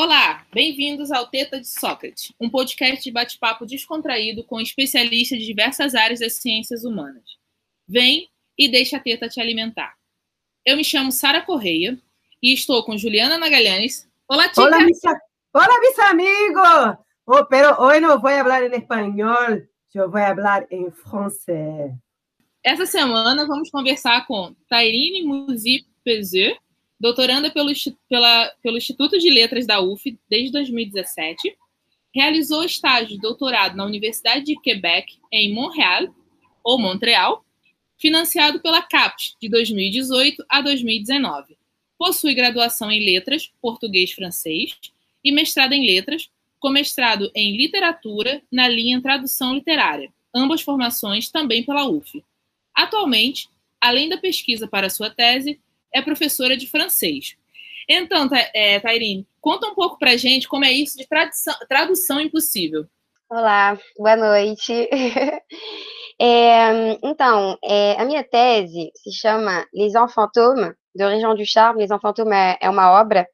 Olá, bem-vindos ao Teta de Sócrates, um podcast de bate-papo descontraído com especialistas de diversas áreas das ciências humanas. Vem e deixa a teta te alimentar. Eu me chamo Sara Correia e estou com Juliana Magalhães. Olá, tia! Olá, mis, Hola, mis amigos! Oh, pero hoy no voy a hablar en español, yo voy a hablar en francés. Essa semana vamos conversar com Tairine Muzi Pezeux, doutoranda pelo, pela, pelo Instituto de Letras da UF desde 2017, realizou estágio de doutorado na Universidade de Quebec, em Montreal, ou Montreal, financiado pela CAPES de 2018 a 2019. Possui graduação em Letras, Português Francês e mestrado em Letras, com mestrado em Literatura na linha Tradução Literária, ambas formações também pela UF. Atualmente, além da pesquisa para sua tese, é professora de francês. Então, é, Tairine, conta um pouco para gente como é isso de tradução, tradução impossível. Olá, boa noite. é, então, é, a minha tese se chama Les Enfants Fantômes, de Région du Charme. Les Enfants Fantômes é, é uma obra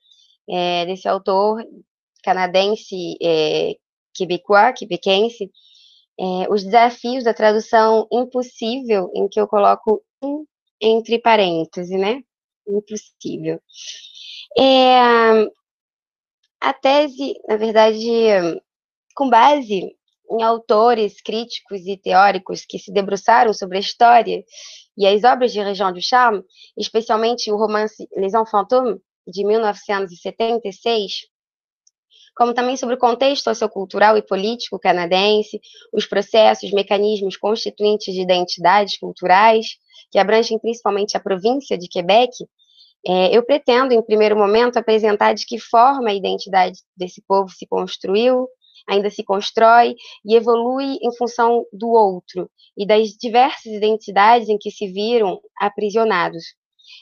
é, desse autor canadense, é, quebecois, quebequense, é, os desafios da tradução impossível, em que eu coloco um entre parênteses, né? Impossível. É, a tese, na verdade, com base em autores críticos e teóricos que se debruçaram sobre a história e as obras de Région du Charme, especialmente o romance Les Enfants Fantômes, de 1976, como também sobre o contexto sociocultural e político canadense, os processos, mecanismos constituintes de identidades culturais, que abrangem principalmente a província de Quebec, é, eu pretendo, em primeiro momento, apresentar de que forma a identidade desse povo se construiu, ainda se constrói e evolui em função do outro e das diversas identidades em que se viram aprisionados.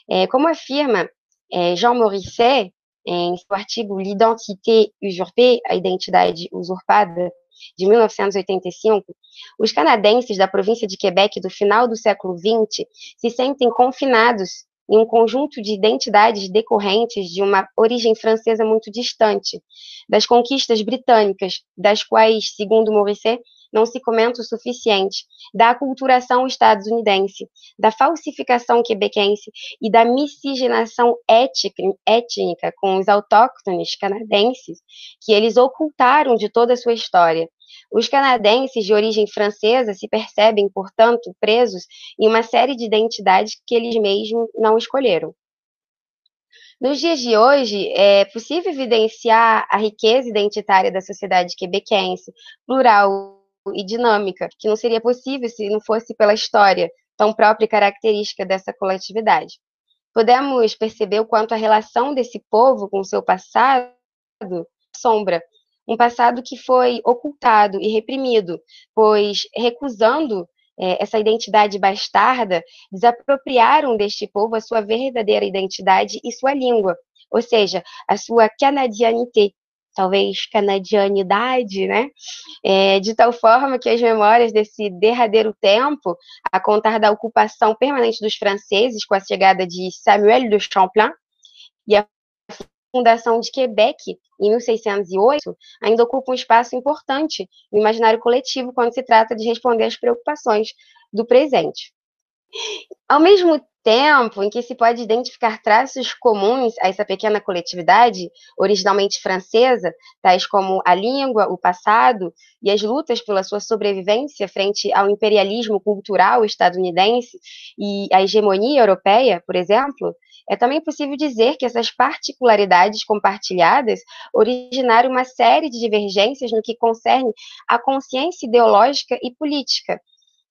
É, como afirma é, Jean Morisset, em seu artigo L'identité usurpée, a identidade usurpada, de 1985, os canadenses da província de Quebec do final do século XX se sentem confinados em um conjunto de identidades decorrentes de uma origem francesa muito distante, das conquistas britânicas, das quais, segundo Morisset, não se comenta o suficiente, da aculturação estadunidense, da falsificação quebequense e da miscigenação étnica com os autóctones canadenses, que eles ocultaram de toda a sua história. Os canadenses de origem francesa se percebem, portanto, presos em uma série de identidades que eles mesmos não escolheram. Nos dias de hoje, é possível evidenciar a riqueza identitária da sociedade quebequense, plural e dinâmica, que não seria possível se não fosse pela história tão própria e característica dessa coletividade. Podemos perceber o quanto a relação desse povo com o seu passado sombra, um passado que foi ocultado e reprimido, pois recusando é, essa identidade bastarda, desapropriaram deste povo a sua verdadeira identidade e sua língua, ou seja, a sua canadianité, talvez canadianidade, né? É, de tal forma que as memórias desse derradeiro tempo, a contar da ocupação permanente dos franceses com a chegada de Samuel de Champlain e a fundação de Quebec em 1608, ainda ocupa um espaço importante no imaginário coletivo quando se trata de responder às preocupações do presente. Ao mesmo tempo em que se pode identificar traços comuns a essa pequena coletividade, originalmente francesa, tais como a língua, o passado e as lutas pela sua sobrevivência frente ao imperialismo cultural estadunidense e à hegemonia europeia, por exemplo, é também possível dizer que essas particularidades compartilhadas originaram uma série de divergências no que concerne à consciência ideológica e política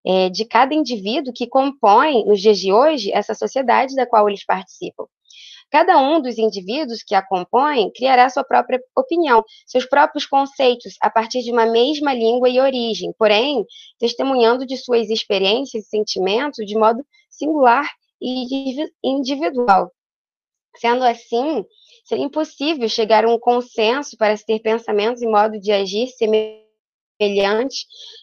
é, de cada indivíduo que compõe, nos dias de hoje, essa sociedade da qual eles participam. Cada um dos indivíduos que a compõem criará sua própria opinião, seus próprios conceitos, a partir de uma mesma língua e origem, porém, testemunhando de suas experiências e sentimentos de modo singular e individual. Sendo assim, seria impossível chegar a um consenso para se ter pensamentos e modo de agir semelhantes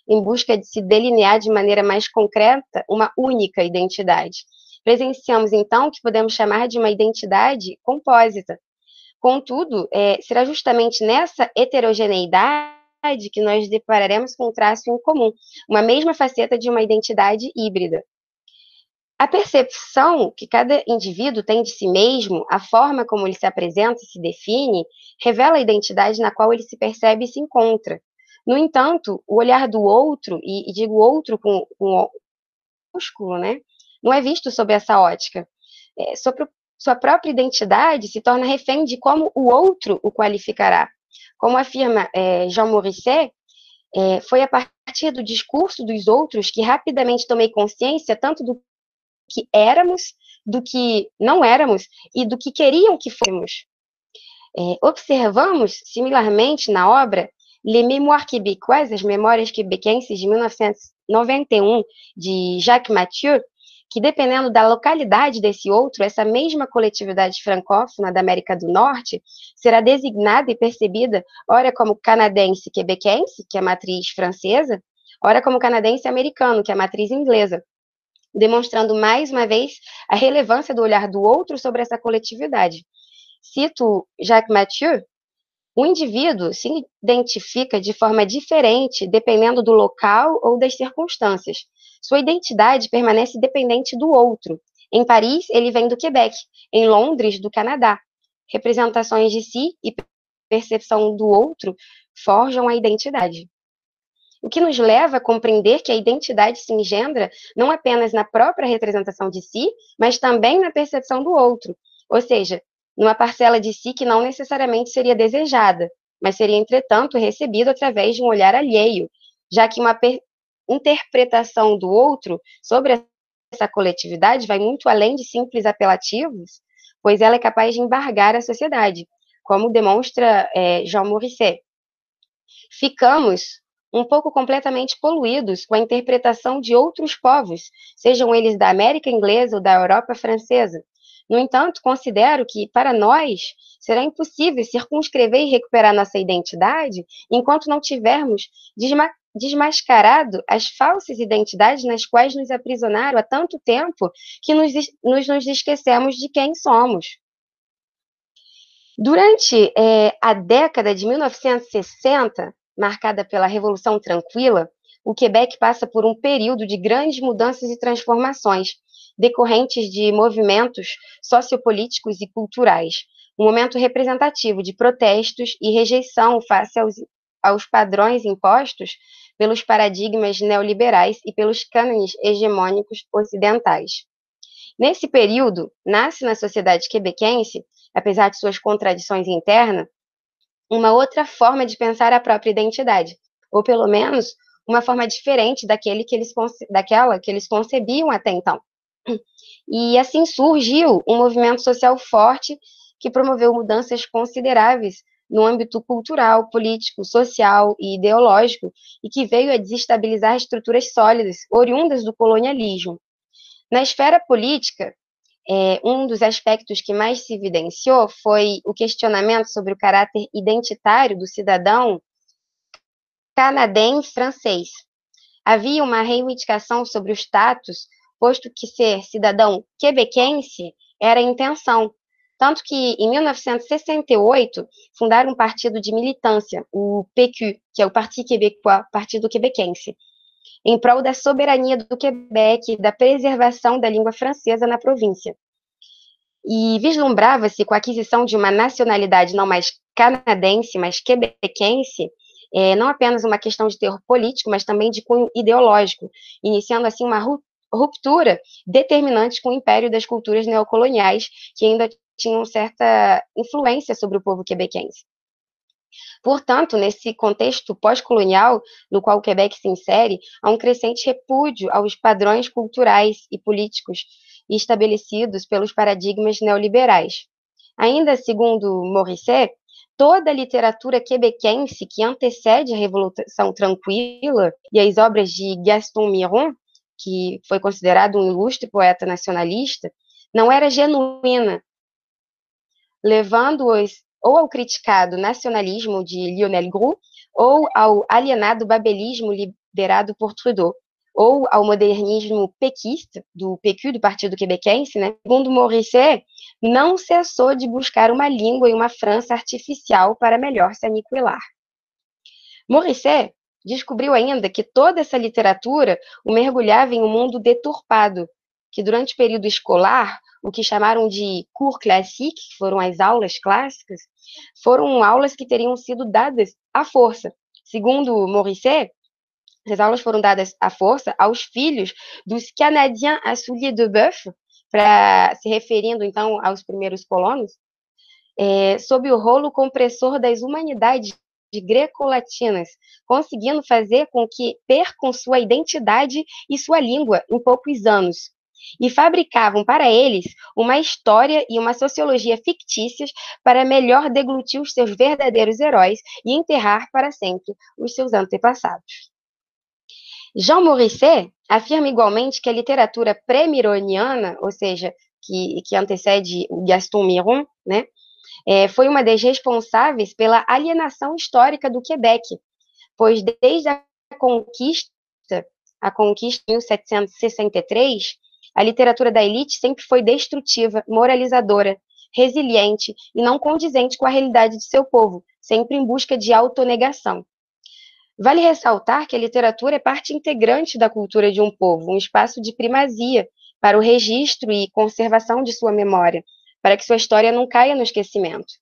em busca de se delinear de maneira mais concreta uma única identidade. Presenciamos, então, o que podemos chamar de uma identidade compósita. Contudo, é, será justamente nessa heterogeneidade que nós depararemos com um traço em comum, uma mesma faceta de uma identidade híbrida. A percepção que cada indivíduo tem de si mesmo, a forma como ele se apresenta e se define, revela a identidade na qual ele se percebe e se encontra. No entanto, o olhar do outro, e, e digo outro com, com músculo, né, não é visto sob essa ótica. É, sobre sua própria identidade se torna refém de como o outro o qualificará. Como afirma é, Jean Morisset, é, foi a partir do discurso dos outros que rapidamente tomei consciência tanto do que éramos, do que não éramos e do que queriam que fôssemos. É, observamos, similarmente, na obra Les Mémoires québécoises, as Memórias Quebequenses de 1991, de Jacques Mathieu, que dependendo da localidade desse outro, essa mesma coletividade francófona da América do Norte será designada e percebida, ora como canadense quebequense, que é a matriz francesa, ora como canadense americano, que é a matriz inglesa, demonstrando mais uma vez a relevância do olhar do outro sobre essa coletividade. Cito Jacques Mathieu, o indivíduo se identifica de forma diferente dependendo do local ou das circunstâncias. Sua identidade permanece dependente do outro. Em Paris, ele vem do Quebec, em Londres, do Canadá. Representações de si e percepção do outro forjam a identidade. O que nos leva a compreender que a identidade se engendra não apenas na própria representação de si, mas também na percepção do outro, ou seja, numa parcela de si que não necessariamente seria desejada, mas seria, entretanto, recebido através de um olhar alheio, já que uma interpretação do outro sobre essa coletividade vai muito além de simples apelativos, pois ela é capaz de embargar a sociedade, como demonstra é, Jean Morisset. Ficamos um pouco completamente poluídos com a interpretação de outros povos, sejam eles da América Inglesa ou da Europa Francesa. No entanto, considero que, para nós, será impossível circunscrever e recuperar nossa identidade enquanto não tivermos desma desmascarado as falsas identidades nas quais nos aprisionaram há tanto tempo que nos, nos, nos esquecemos de quem somos. Durante é, a década de 1960, marcada pela Revolução Tranquila, o Quebec passa por um período de grandes mudanças e transformações, decorrentes de movimentos sociopolíticos e culturais, um momento representativo de protestos e rejeição face aos, aos padrões impostos pelos paradigmas neoliberais e pelos cânones hegemônicos ocidentais. Nesse período, nasce na sociedade quebequense, apesar de suas contradições internas, uma outra forma de pensar a própria identidade, ou pelo menos uma forma diferente daquele que eles, daquela que eles concebiam até então. E assim surgiu um movimento social forte que promoveu mudanças consideráveis no âmbito cultural, político, social e ideológico, e que veio a desestabilizar estruturas sólidas oriundas do colonialismo. Na esfera política, é, um dos aspectos que mais se evidenciou foi o questionamento sobre o caráter identitário do cidadão canadense-francês. Havia uma reivindicação sobre o status, posto que ser cidadão quebequense era a intenção. Tanto que, em 1968, fundaram um partido de militância, o PQ, que é o Parti Québécois, Partido Quebequense, em prol da soberania do Quebec e da preservação da língua francesa na província. E vislumbrava-se com a aquisição de uma nacionalidade não mais canadense, mas quebequense, é, não apenas uma questão de terror político, mas também de cunho ideológico, iniciando assim uma ruptura determinante com o império das culturas neocoloniais, que ainda tinham certa influência sobre o povo quebequense. Portanto, nesse contexto pós-colonial no qual o Quebec se insere, há um crescente repúdio aos padrões culturais e políticos estabelecidos pelos paradigmas neoliberais. Ainda segundo Morisset, toda a literatura quebequense que antecede a Revolução Tranquila e as obras de Gaston Miron, que foi considerado um ilustre poeta nacionalista, não era genuína, levando-os ou ao criticado nacionalismo de Lionel Groux ou ao alienado babelismo liderado por Trudeau. ou ao modernismo pequista, do PQ, do Partido Quebequense, né? Segundo Morisset, não cessou de buscar uma língua e uma França artificial para melhor se aniquilar. Morisset descobriu ainda que toda essa literatura o mergulhava em um mundo deturpado, que durante o período escolar, o que chamaram de cours classique, que foram as aulas clássicas, foram aulas que teriam sido dadas à força. Segundo Morisset, as aulas foram dadas à força aos filhos dos Canadiens à souliers de Boeuf, para se referindo então aos primeiros colonos, é, sob o rolo compressor das humanidades greco-latinas, conseguindo fazer com que percam sua identidade e sua língua em poucos anos. E fabricavam para eles uma história e uma sociologia fictícias para melhor deglutir os seus verdadeiros heróis e enterrar para sempre os seus antepassados. Jean Morisset afirma igualmente que a literatura pré-mironiana, ou seja, que, que antecede Gaston Miron, né, é, foi uma das responsáveis pela alienação histórica do Quebec, pois desde a conquista, a conquista em 1763, a literatura da elite sempre foi destrutiva, moralizadora, resiliente e não condizente com a realidade de seu povo, sempre em busca de autonegação. Vale ressaltar que a literatura é parte integrante da cultura de um povo, um espaço de primazia para o registro e conservação de sua memória, para que sua história não caia no esquecimento.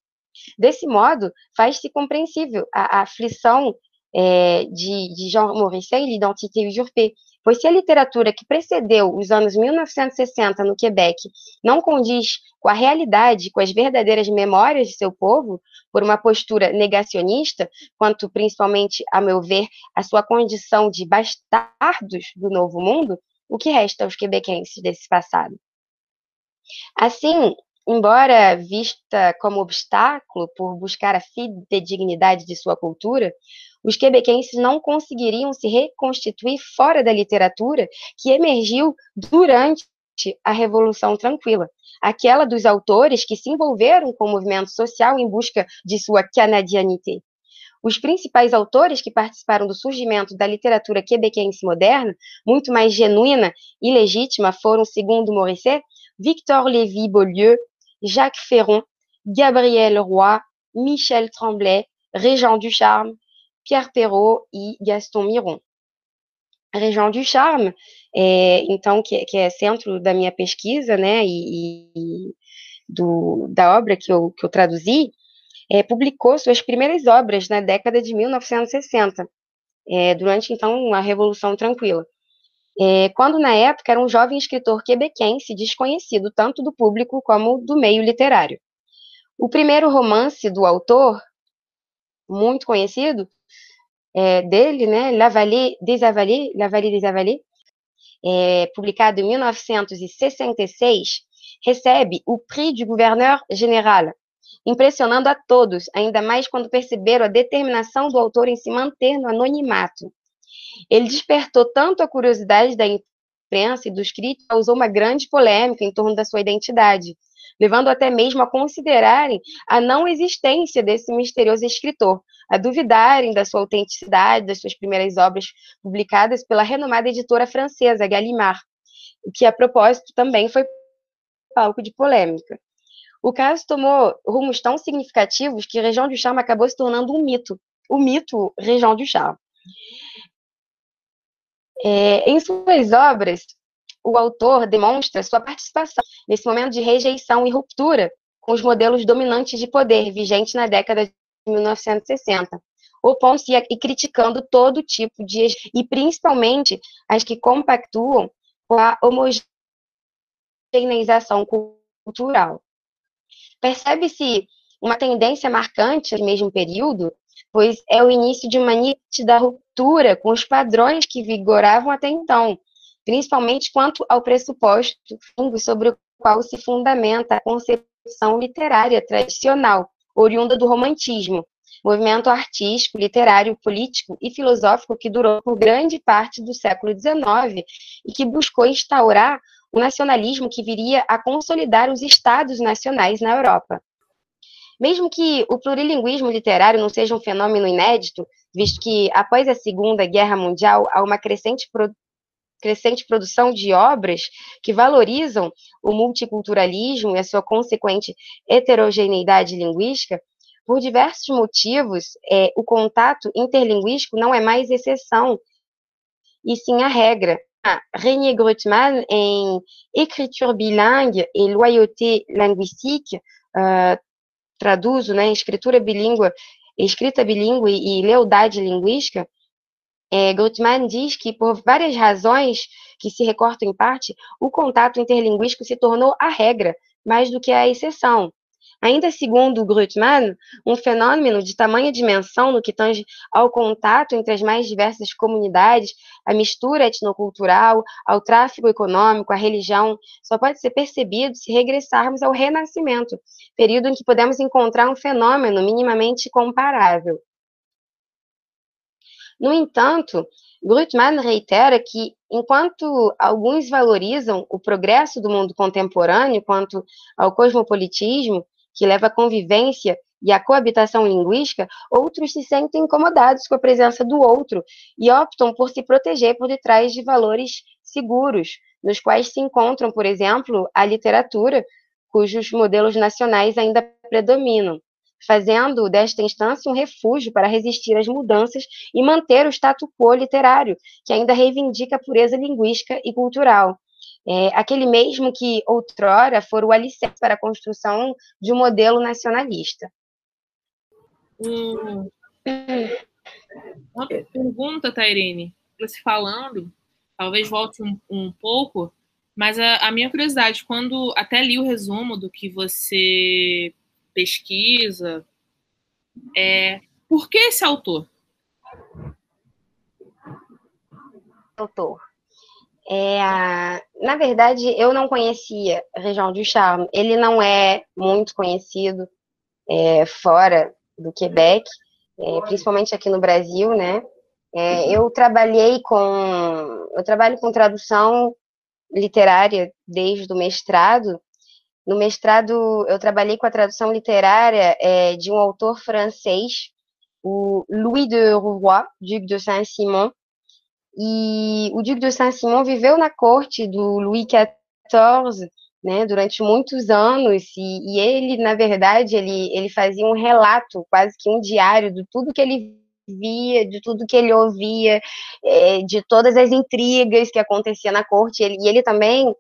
Desse modo, faz-se compreensível a, a aflição é, de, de Jean Morisset e l'identité usurpée, pois se a literatura que precedeu os anos 1960 no Quebec não condiz com a realidade, com as verdadeiras memórias de seu povo, por uma postura negacionista, quanto principalmente, a meu ver, a sua condição de bastardos do novo mundo, o que resta aos quebequenses desse passado? Assim, embora vista como obstáculo por buscar a fidedignidade de sua cultura, os quebequenses não conseguiriam se reconstituir fora da literatura que emergiu durante a Revolução Tranquila, aquela dos autores que se envolveram com o movimento social em busca de sua canadianité. Os principais autores que participaram do surgimento da literatura quebequense moderna, muito mais genuína e legítima, foram, segundo Morisset, Victor Lévy-Beaulieu, Jacques Ferron, Gabriel Roy, Michel Tremblay, Régent Ducharme, Pierre Perrault e Gaston Miron. A região do Charme, é, então, que, que, é centro da minha pesquisa, né, e, e do, da obra que eu, que eu traduzi, é, publicou suas primeiras obras na década de 1960, é, durante, então, a Revolução Tranquila. É, quando, na época, era um jovem escritor quebequense desconhecido tanto do público como do meio literário. O primeiro romance do autor, muito conhecido, é, dele, né, La Vallée des Avalées, La Vallée des Avalées, é, publicado em 1966, recebe o Prix du Gouverneur Général, impressionando a todos, ainda mais quando perceberam a determinação do autor em se manter no anonimato. Ele despertou tanto a curiosidade da imprensa e dos críticos, causou uma grande polêmica em torno da sua identidade, levando até mesmo a considerarem a não existência desse misterioso escritor, a duvidarem da sua autenticidade, das suas primeiras obras publicadas pela renomada editora francesa Gallimard, que, a propósito, também foi palco de polêmica. O caso tomou rumos tão significativos que Região do Charme acabou se tornando um mito, o mito Região do Charme. É, em suas obras, o autor demonstra sua participação nesse momento de rejeição e ruptura com os modelos dominantes de poder vigentes na década de 1960, opondo-se e criticando todo tipo de e principalmente as que compactuam com a homogeneização cultural. Percebe-se uma tendência marcante no mesmo período, pois é o início de uma nítida ruptura com os padrões que vigoravam até então, principalmente quanto ao pressuposto sobre o qual se fundamenta a concepção literária tradicional, oriunda do romantismo, movimento artístico, literário, político e filosófico que durou por grande parte do século XIX e que buscou instaurar um nacionalismo que viria a consolidar os estados nacionais na Europa. Mesmo que o plurilinguismo literário não seja um fenômeno inédito, visto que após a Segunda Guerra Mundial há uma crescente crescente produção de obras que valorizam o multiculturalismo e a sua consequente heterogeneidade linguística, por diversos motivos, é, o contato interlinguístico não é mais exceção, e sim a regra. Ah, René Grotman, em Écriture bilingue et loyauté linguistique, uh, traduzo, né, escritura bilíngue, escrita bilíngue e lealdade linguística, é, diz que, por várias razões que se recortam em parte, o contato interlinguístico se tornou a regra, mais do que a exceção. Ainda segundo Grutman, um fenômeno de tamanha dimensão no que tange ao contato entre as mais diversas comunidades, à mistura etnocultural, ao tráfico econômico, à religião, só pode ser percebido se regressarmos ao Renascimento, período em que podemos encontrar um fenômeno minimamente comparável. No entanto, Grutman reitera que, enquanto alguns valorizam o progresso do mundo contemporâneo quanto ao cosmopolitismo, que leva à convivência e à coabitação linguística, outros se sentem incomodados com a presença do outro e optam por se proteger por detrás de valores seguros, nos quais se encontram, por exemplo, a literatura, cujos modelos nacionais ainda predominam fazendo desta instância um refúgio para resistir às mudanças e manter o status quo literário, que ainda reivindica a pureza linguística e cultural. É, aquele mesmo que outrora for o alicerce para a construção de um modelo nacionalista. Hum. Uma pergunta, Tairene, você falando, talvez volte um, um pouco, mas a, a, minha curiosidade, quando até li o resumo do que você pesquisa. É, por que esse autor? Autor. É, na verdade, eu não conhecia Região du Charme. Ele não é muito conhecido é, fora do Quebec, é, principalmente aqui no Brasil, né? É, eu trabalhei com, eu trabalho com tradução literária desde o mestrado no mestrado, eu trabalhei com a tradução literária é, de um autor francês, o Louis de Rouvroy, Duc de Saint-Simon. E o Duc de Saint-Simon viveu na corte do Louis XIV né, durante muitos anos, e, e, ele, na verdade, ele, ele fazia um relato, quase que um diário, de tudo que ele via, de tudo que ele ouvia, é, de todas as intrigas que acontecia na corte. Ele, e ele também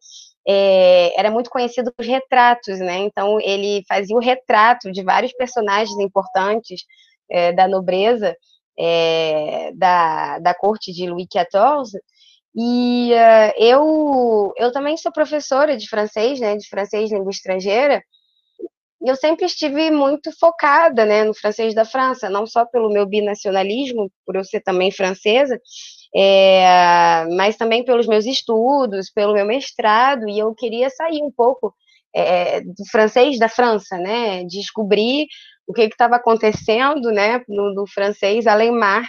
é, era muito conhecido por retratos, né? Então ele fazia o retrato de vários personagens importantes é, da nobreza é, da, da corte de Louis XIV. E uh, eu, eu também sou professora de francês, né? De francês língua estrangeira. E eu sempre estive muito focada, né, no francês da França, não só pelo meu binacionalismo, por eu ser também francesa, é, mas também pelos meus estudos, pelo meu mestrado, e eu queria sair um pouco é, do francês da França, né? Descobrir o que estava acontecendo, né, no, no francês além-mar,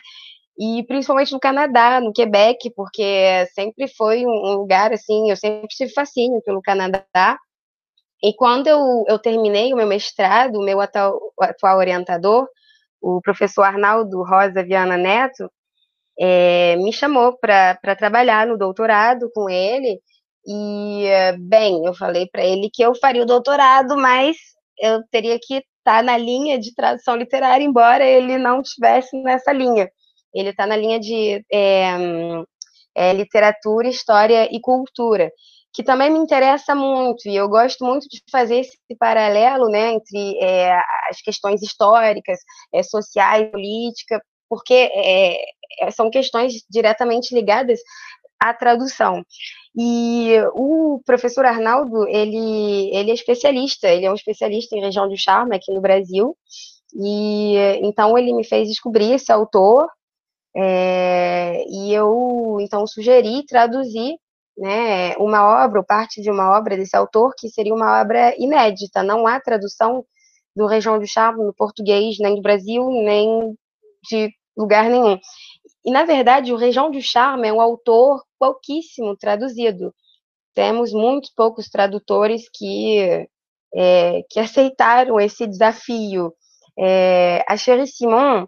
e principalmente no Canadá, no Quebec, porque sempre foi um lugar assim, eu sempre tive fascínio pelo Canadá. E quando eu, eu terminei o meu mestrado, o meu atual, atual orientador, o professor Arnaldo Rosa Viana Neto, é, me chamou para trabalhar no doutorado com ele. E, bem, eu falei para ele que eu faria o doutorado, mas eu teria que estar tá na linha de tradução literária, embora ele não estivesse nessa linha. Ele está na linha de é, é, literatura, história e cultura, que também me interessa muito, e eu gosto muito de fazer esse paralelo né, entre é, as questões históricas, é, sociais, política, porque é, é, são questões diretamente ligadas à tradução. E o professor Arnaldo, ele, ele é especialista, ele é um especialista em região do charme aqui no Brasil, e então ele me fez descobrir esse autor, é, e eu então sugeri traduzir né, uma obra, ou parte de uma obra desse autor, que seria uma obra inédita, não há tradução do Região do Charme no português, nem do Brasil, nem de lugar nenhum. E, na verdade, o Região do Charme é um autor pouquíssimo traduzido. Temos muito poucos tradutores que, é, que aceitaram esse desafio. É, a Cherie Simon,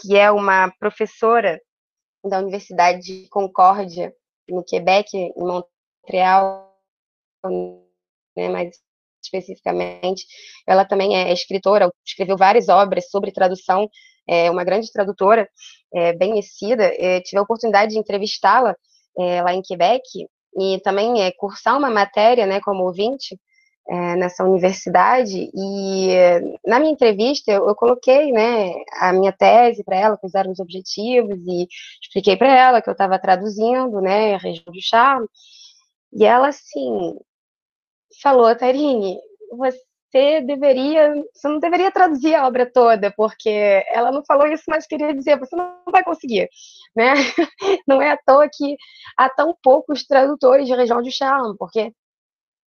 que é uma professora da Universidade de Concórdia, no Quebec, em Montreal, né, mais especificamente. Ela também é escritora, escreveu várias obras sobre tradução, é uma grande tradutora, é, bem conhecida. É, tive a oportunidade de entrevistá-la é, lá em Quebec e também é, cursar uma matéria, né, como ouvinte, é, nessa universidade e na minha entrevista eu, eu coloquei né a minha tese para ela quais eram os objetivos e expliquei para ela que eu estava traduzindo né a região do charme e ela assim falou Tarine você deveria você não deveria traduzir a obra toda porque ela não falou isso mas queria dizer você não vai conseguir né não é à toa que há tão poucos tradutores de região do charme porque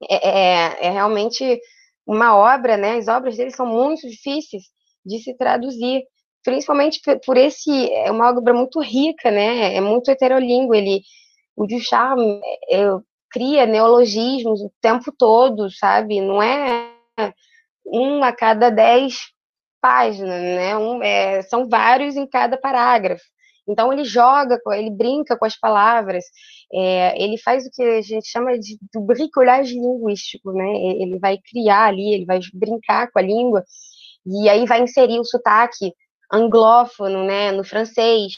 é, é, é, realmente uma obra, né? As obras dele são muito difíceis de se traduzir, principalmente por esse é uma obra muito rica, né? É muito heterolíngue. Ele, o Duchamp é, cria neologismos o tempo todo, sabe? Não é um a cada dez páginas, né? Um, é, são vários em cada parágrafo. Então ele joga, ele brinca com as palavras, é, ele faz o que a gente chama de bricolagem linguístico, né? Ele vai criar ali, ele vai brincar com a língua e aí vai inserir o sotaque anglófono, né, no francês,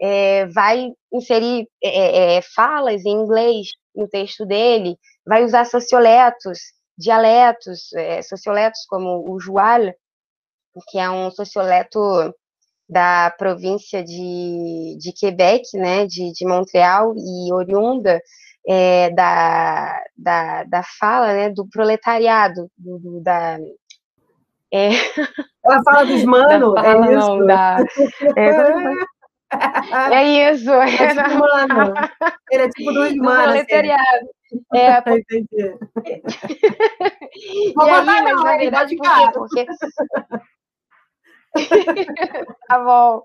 é, vai inserir é, é, é falas em inglês no texto dele, vai usar socioletos, dialetos, é, socioletos como o joual, que é um socioleto da província de, de Quebec, né, de, de Montreal, e oriunda é, da, da, da fala né, do proletariado, do, do da... É... Ela fala dos manos, é fala, é isso? Não, da, é, é isso. É tipo mano. Ele é tipo dos manos. Assim. Proletariado. É, por... Entendi. Vou e aí, mas na verdade, por quê? Porque tá bom.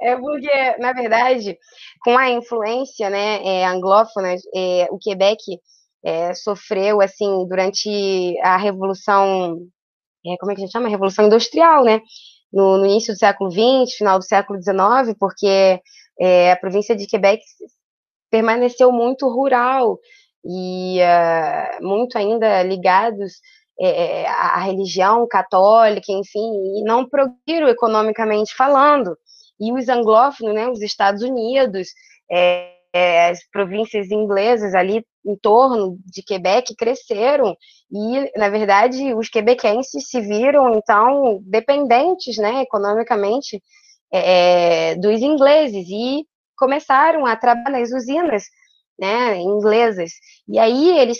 É porque, na verdade, com a influência né, é, anglófona, é, o Quebec é, sofreu, assim, durante a Revolução, é, como é que a gente chama? A Revolução Industrial, né? No, no início do século XX, final do século XIX, porque é, a província de Quebec permaneceu muito rural e uh, muito ainda ligados é, a religião católica, enfim, e não progriram economicamente falando. E os anglófonos, né, os Estados Unidos, é, é, as províncias inglesas ali em torno de Quebec cresceram e, na verdade, os quebequenses se viram, então, dependentes, né, economicamente é, dos ingleses e começaram a trabalhar nas usinas, né, inglesas. E aí eles,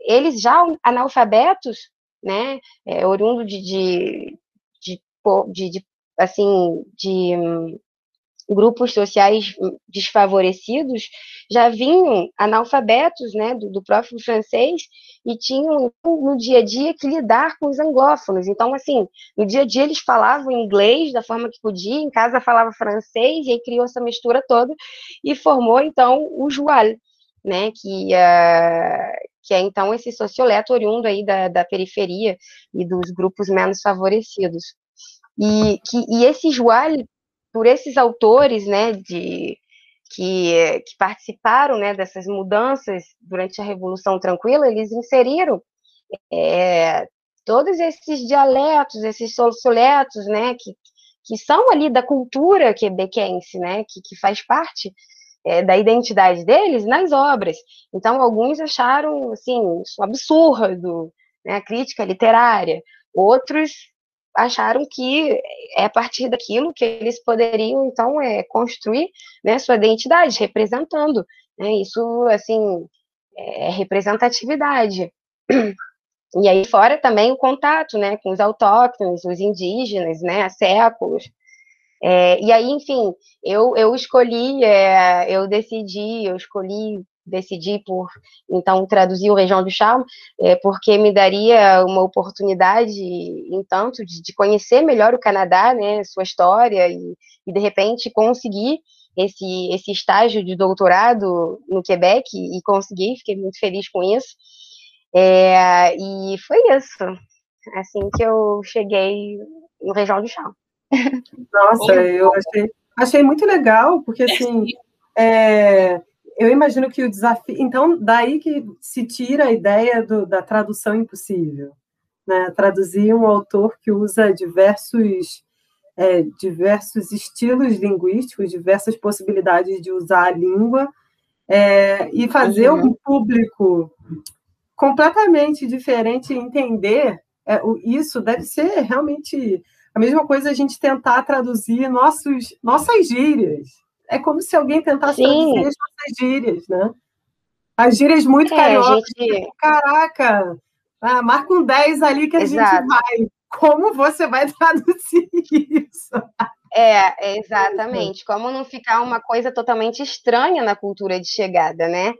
eles já analfabetos, né, é, oriundo de, de, de, de, assim, de um, grupos sociais desfavorecidos, já vinham analfabetos, né, do, do próprio francês, e tinham no dia a dia que lidar com os anglófonos. Então, assim, no dia a dia eles falavam inglês da forma que podia, em casa falava francês, e aí criou essa mistura toda e formou, então, o Joual, né, que, uh, que é então esse socioleto oriundo aí da, da periferia e dos grupos menos favorecidos. E, que, e esse Joal, por esses autores, né, de, que, que participaram, né, dessas mudanças durante a Revolução Tranquila, eles inseriram é, todos esses dialetos, esses socioletos, né, que, que são ali da cultura quebequense, né, que, que faz parte é, da identidade deles nas obras. Então, alguns acharam, assim, isso absurdo, né, a crítica literária. Outros acharam que é a partir daquilo que eles poderiam, então, é, construir né, sua identidade, representando. Né, isso, assim, é representatividade. E aí fora também o contato, né, com os autóctonos, os indígenas, né, há séculos. É, e aí, enfim, eu, eu escolhi, é, eu decidi, eu escolhi, decidi por, então, traduzir o Região do Charme, é, porque me daria uma oportunidade, entanto, de, de, conhecer melhor o Canadá, né, sua história, e, e de repente conseguir esse, esse estágio de doutorado no Quebec, e consegui, fiquei muito feliz com isso. É, e foi isso, assim que eu cheguei no Região do Charme. Nossa, eu achei, achei muito legal, porque assim, é, eu imagino que o desafio. Então, daí que se tira a ideia do, da tradução impossível. Né? Traduzir um autor que usa diversos, é, diversos estilos linguísticos, diversas possibilidades de usar a língua, é, e fazer um público completamente diferente entender é, isso deve ser realmente a mesma coisa a gente tentar traduzir nossos, nossas gírias é como se alguém tentasse Sim. traduzir as nossas gírias, né? As gírias muito é, cariocas. Gente... Tipo, caraca, ah, marca um 10 ali que a Exato. gente vai. Como você vai traduzir isso? É, exatamente. Como não ficar uma coisa totalmente estranha na cultura de chegada, né?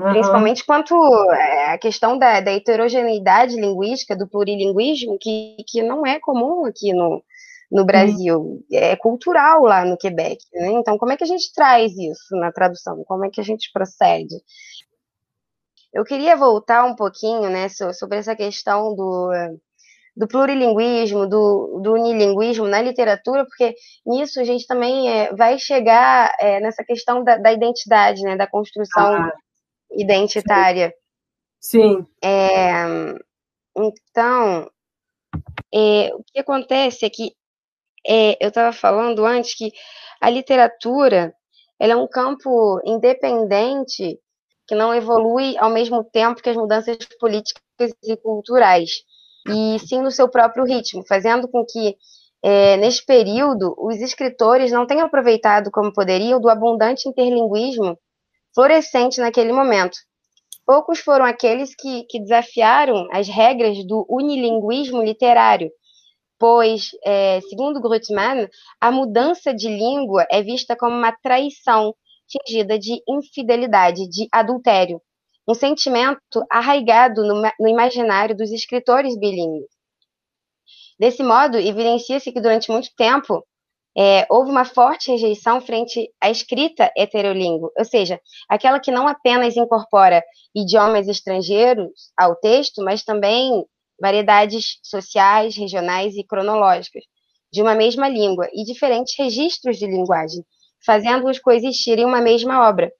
Uhum. Principalmente quanto é, a questão da, da, heterogeneidade linguística, do plurilinguismo, que, que não é comum aqui no, no Brasil, é cultural lá no Quebec, né? Então, como é que a gente traz isso na tradução? Como é que a gente procede? Eu queria voltar um pouquinho, né, sobre essa questão do, do plurilinguismo, do, do unilinguismo na literatura, porque nisso a gente também é, vai chegar é, nessa questão da, da, identidade, né, da construção ah, identitária. Sim. É, então, é, o que acontece é que é, eu estava falando antes que a literatura ela é um campo independente que não evolui ao mesmo tempo que as mudanças políticas e culturais, e sim no seu próprio ritmo, fazendo com que, é, neste período, os escritores não tenham aproveitado como poderiam do abundante interlinguismo florescente naquele momento. Poucos foram aqueles que, que desafiaram as regras do unilinguismo literário, pois, é, segundo Grutman, a mudança de língua é vista como uma traição fingida de infidelidade, de adultério, um sentimento arraigado no, no imaginário dos escritores bilíngues. Desse modo, evidencia-se que durante muito tempo é, houve uma forte rejeição frente à escrita heterolíngue, ou seja, aquela que não apenas incorpora idiomas estrangeiros ao texto, mas também variedades sociais, regionais e cronológicas de uma mesma língua e diferentes registros de linguagem, fazendo-os coexistirem em uma mesma obra,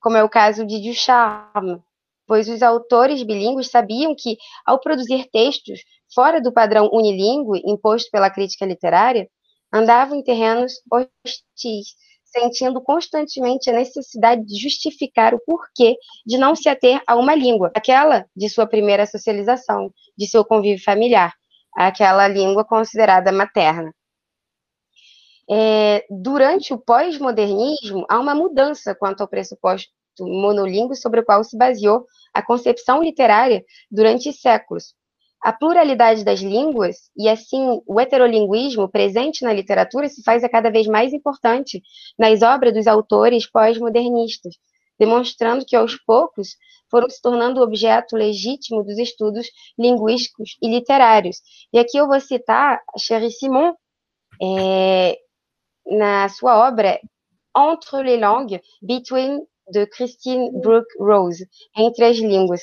como é o caso de Ducharme, pois os autores bilíngues sabiam que, ao produzir textos fora do padrão unilingue imposto pela crítica literária, andavam em terrenos hostis, sentindo constantemente a necessidade de justificar o porquê de não se ater a uma língua, aquela de sua primeira socialização, de seu convívio familiar, aquela língua considerada materna. É, durante o pós-modernismo, há uma mudança quanto ao pressuposto monolíngue sobre o qual se baseou a concepção literária durante séculos, a pluralidade das línguas e, assim, o heterolinguismo presente na literatura se faz a cada vez mais importante nas obras dos autores pós-modernistas, demonstrando que, aos poucos, foram se tornando objeto legítimo dos estudos linguísticos e literários. E aqui eu vou citar a Simon, é, na sua obra Entre les langues, Between de Christine Brooke Rose, Entre as Línguas,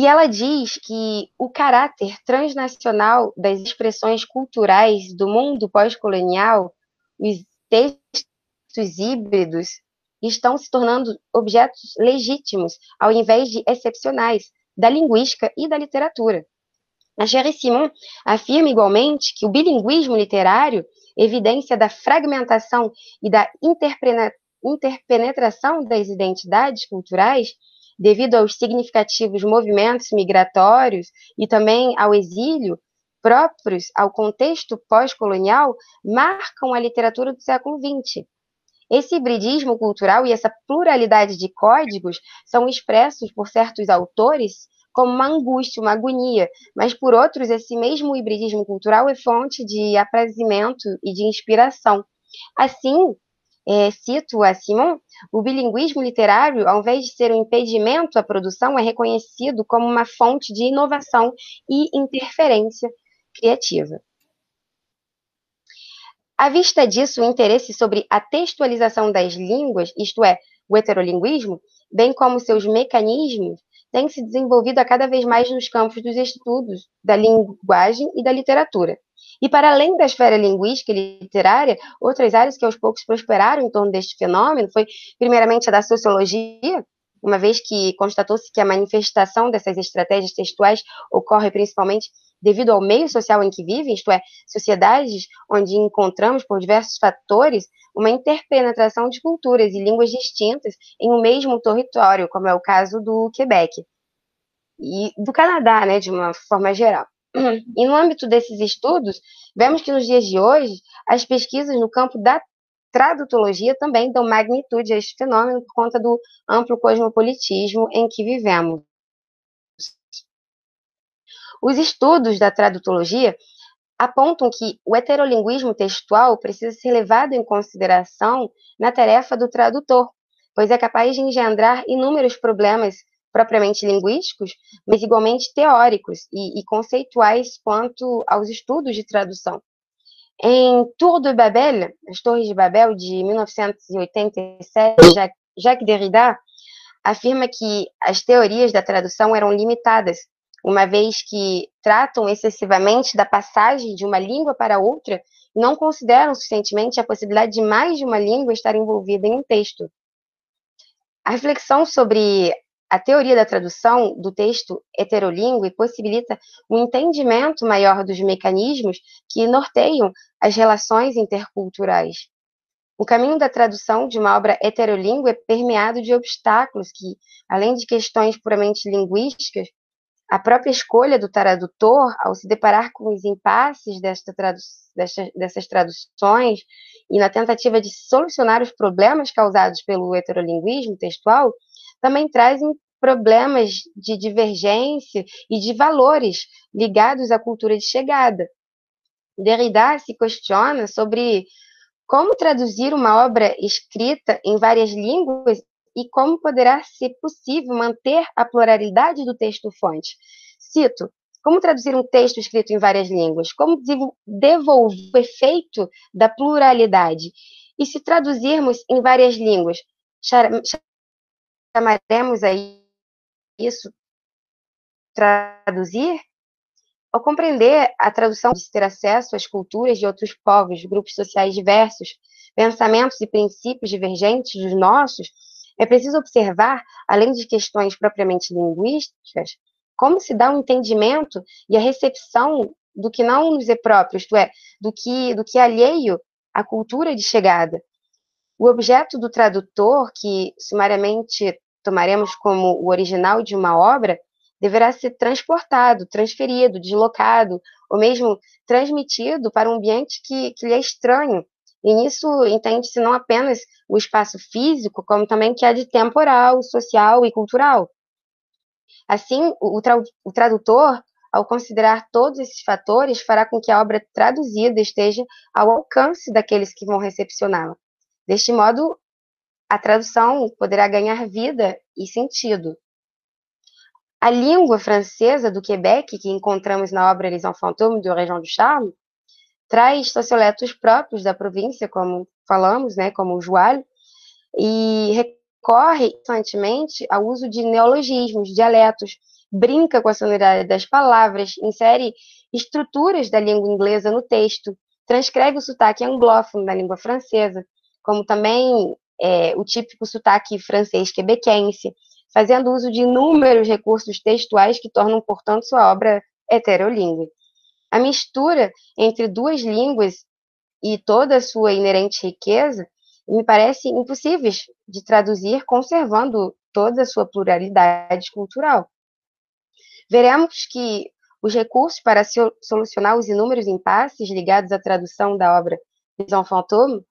e ela diz que o caráter transnacional das expressões culturais do mundo pós-colonial, os textos híbridos, estão se tornando objetos legítimos, ao invés de excepcionais, da linguística e da literatura. A Sherry Simon afirma igualmente que o bilinguismo literário, evidência da fragmentação e da interpenetração das identidades culturais, devido aos significativos movimentos migratórios e também ao exílio próprios ao contexto pós-colonial, marcam a literatura do século XX. Esse hibridismo cultural e essa pluralidade de códigos são expressos por certos autores como uma angústia, uma agonia, mas por outros, esse mesmo hibridismo cultural é fonte de aprazimento e de inspiração. Assim, é, cito a Simon, o bilinguismo literário, ao invés de ser um impedimento à produção, é reconhecido como uma fonte de inovação e interferência criativa. À vista disso, o interesse sobre a textualização das línguas, isto é, o heterolinguismo, bem como seus mecanismos, tem se desenvolvido a cada vez mais nos campos dos estudos da linguagem e da literatura. E para além da esfera linguística e literária, outras áreas que aos poucos prosperaram em torno deste fenômeno foi, primeiramente, a da sociologia, uma vez que constatou-se que a manifestação dessas estratégias textuais ocorre principalmente devido ao meio social em que vivem, isto é, sociedades onde encontramos, por diversos fatores, uma interpenetração de culturas e línguas distintas em um mesmo território, como é o caso do Quebec e do Canadá, né, de uma forma geral. E no âmbito desses estudos, vemos que nos dias de hoje, as pesquisas no campo da tradutologia também dão magnitude a este fenômeno por conta do amplo cosmopolitismo em que vivemos. Os estudos da tradutologia apontam que o heterolinguismo textual precisa ser levado em consideração na tarefa do tradutor, pois é capaz de engendrar inúmeros problemas propriamente linguísticos, mas igualmente teóricos e, e conceituais quanto aos estudos de tradução. Em Tour de Babel, as Torres de Babel, de 1987, Jacques Derrida afirma que as teorias da tradução eram limitadas, uma vez que tratam excessivamente da passagem de uma língua para outra e não consideram suficientemente a possibilidade de mais de uma língua estar envolvida em um texto. A reflexão sobre a teoria da tradução do texto heterolíngue possibilita um entendimento maior dos mecanismos que norteiam as relações interculturais. O caminho da tradução de uma obra heterolíngue é permeado de obstáculos que, além de questões puramente linguísticas, a própria escolha do tradutor, ao se deparar com os impasses desta tradu dessas traduções e na tentativa de solucionar os problemas causados pelo heterolinguismo textual, também trazem problemas de divergência e de valores ligados à cultura de chegada. Derrida se questiona sobre como traduzir uma obra escrita em várias línguas e como poderá ser possível manter a pluralidade do texto-fonte. Cito: como traduzir um texto escrito em várias línguas? Como devolver o efeito da pluralidade? E se traduzirmos em várias línguas, chamaremos aí isso traduzir? Ao compreender a tradução de ter acesso às culturas de outros povos, grupos sociais diversos, pensamentos e princípios divergentes dos nossos, é preciso observar, além de questões propriamente linguísticas, como se dá o um entendimento e a recepção do que não nos é próprio, isto é, do que, do que é alheio à cultura de chegada. O objeto do tradutor, que sumariamente tomaremos como o original de uma obra, deverá ser transportado, transferido, deslocado, ou mesmo transmitido para um ambiente que, que lhe é estranho. E nisso entende-se não apenas o espaço físico, como também que é de temporal, social e cultural. Assim, o, tra o tradutor, ao considerar todos esses fatores, fará com que a obra traduzida esteja ao alcance daqueles que vão recepcioná-la. Deste modo, a tradução poderá ganhar vida e sentido. A língua francesa do Quebec, que encontramos na obra Les Fantômes de Région du Charme, traz socioletos próprios da província, como falamos, né, como o joalho, e recorre constantemente ao uso de neologismos, dialetos, brinca com a sonoridade das palavras, insere estruturas da língua inglesa no texto, transcreve o sotaque anglófono da língua francesa, como também é, o típico sotaque francês quebequense, fazendo uso de inúmeros recursos textuais que tornam, portanto, sua obra heterolíngue. A mistura entre duas línguas e toda a sua inerente riqueza me parece impossíveis de traduzir conservando toda a sua pluralidade cultural. Veremos que os recursos para solucionar os inúmeros impasses ligados à tradução da obra Maison Fantôme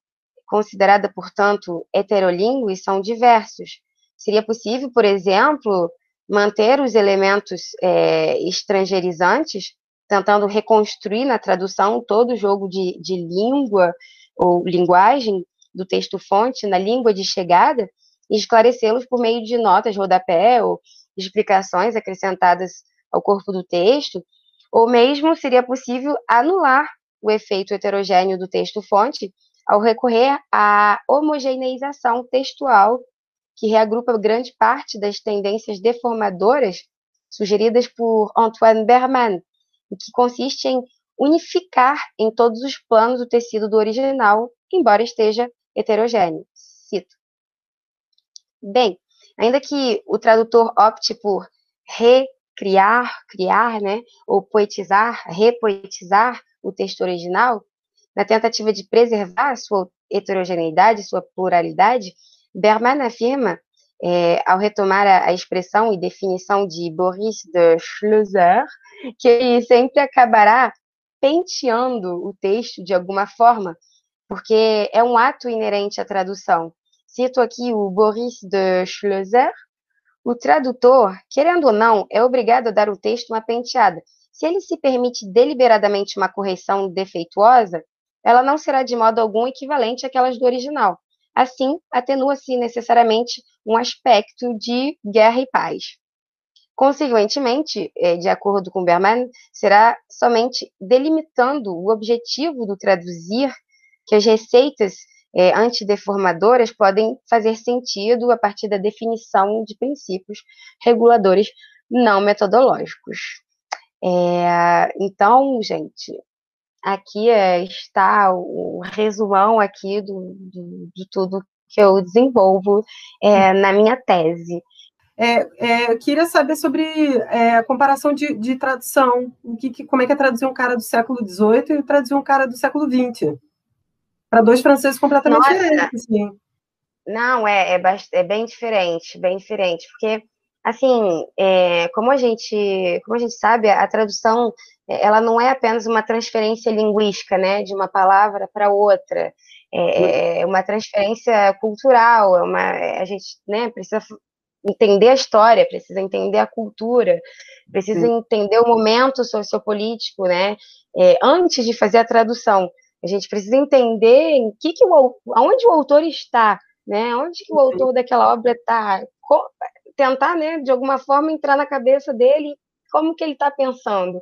considerada, portanto, heterolíngue, são diversos. Seria possível, por exemplo, manter os elementos é, estrangerizantes, tentando reconstruir na tradução todo o jogo de, de língua ou linguagem do texto-fonte na língua de chegada e esclarecê-los por meio de notas rodapé ou explicações acrescentadas ao corpo do texto, ou mesmo seria possível anular o efeito heterogêneo do texto-fonte ao recorrer à homogeneização textual, que reagrupa grande parte das tendências deformadoras sugeridas por Antoine Berman, que consiste em unificar em todos os planos o tecido do original, embora esteja heterogêneo. Cito. Bem, ainda que o tradutor opte por recriar, criar, né, ou poetizar, repoetizar o texto original, na tentativa de preservar sua heterogeneidade, sua pluralidade, Berman afirma, é, ao retomar a, a, expressão e definição de Boris de Schlosser, que ele sempre acabará penteando o texto de alguma forma, porque é um ato inerente à tradução. Cito aqui o Boris de Schlosser. O tradutor, querendo ou não, é obrigado a dar o texto uma penteada. Se ele se permite deliberadamente uma correção defeituosa, ela não será de modo algum equivalente àquelas do original. Assim, atenua-se necessariamente um aspecto de guerra e paz. Consequentemente, eh, de acordo com Berman, será somente delimitando o objetivo do traduzir que as receitas é, antideformadoras podem fazer sentido a partir da definição de princípios reguladores não metodológicos. É, então, gente, aqui é, está o resumão aqui do, do, de tudo que eu desenvolvo é, na minha tese. É, é, eu queria saber sobre é, a comparação de, de tradução. Que, que, como é que é traduzir um cara do século XVIII e traduzir um cara do século XX? Para dois franceses completamente Nossa. diferentes, sim. Não, é, é, é, bem diferente, bem diferente, porque assim, é, como a gente, como a gente sabe, a tradução é, ela não é apenas uma transferência linguística, né, de uma palavra para outra, é, é, uma transferência cultural, é uma, a gente, né, precisa entender a história, precisa entender a cultura, precisa Sim. entender o momento sociopolítico, né, é, antes de fazer a tradução. A gente precisa entender em que, que o, aonde o autor está, né? Onde que o autor daquela obra está, tentar, né, de alguma forma entrar na cabeça dele, como que ele está pensando.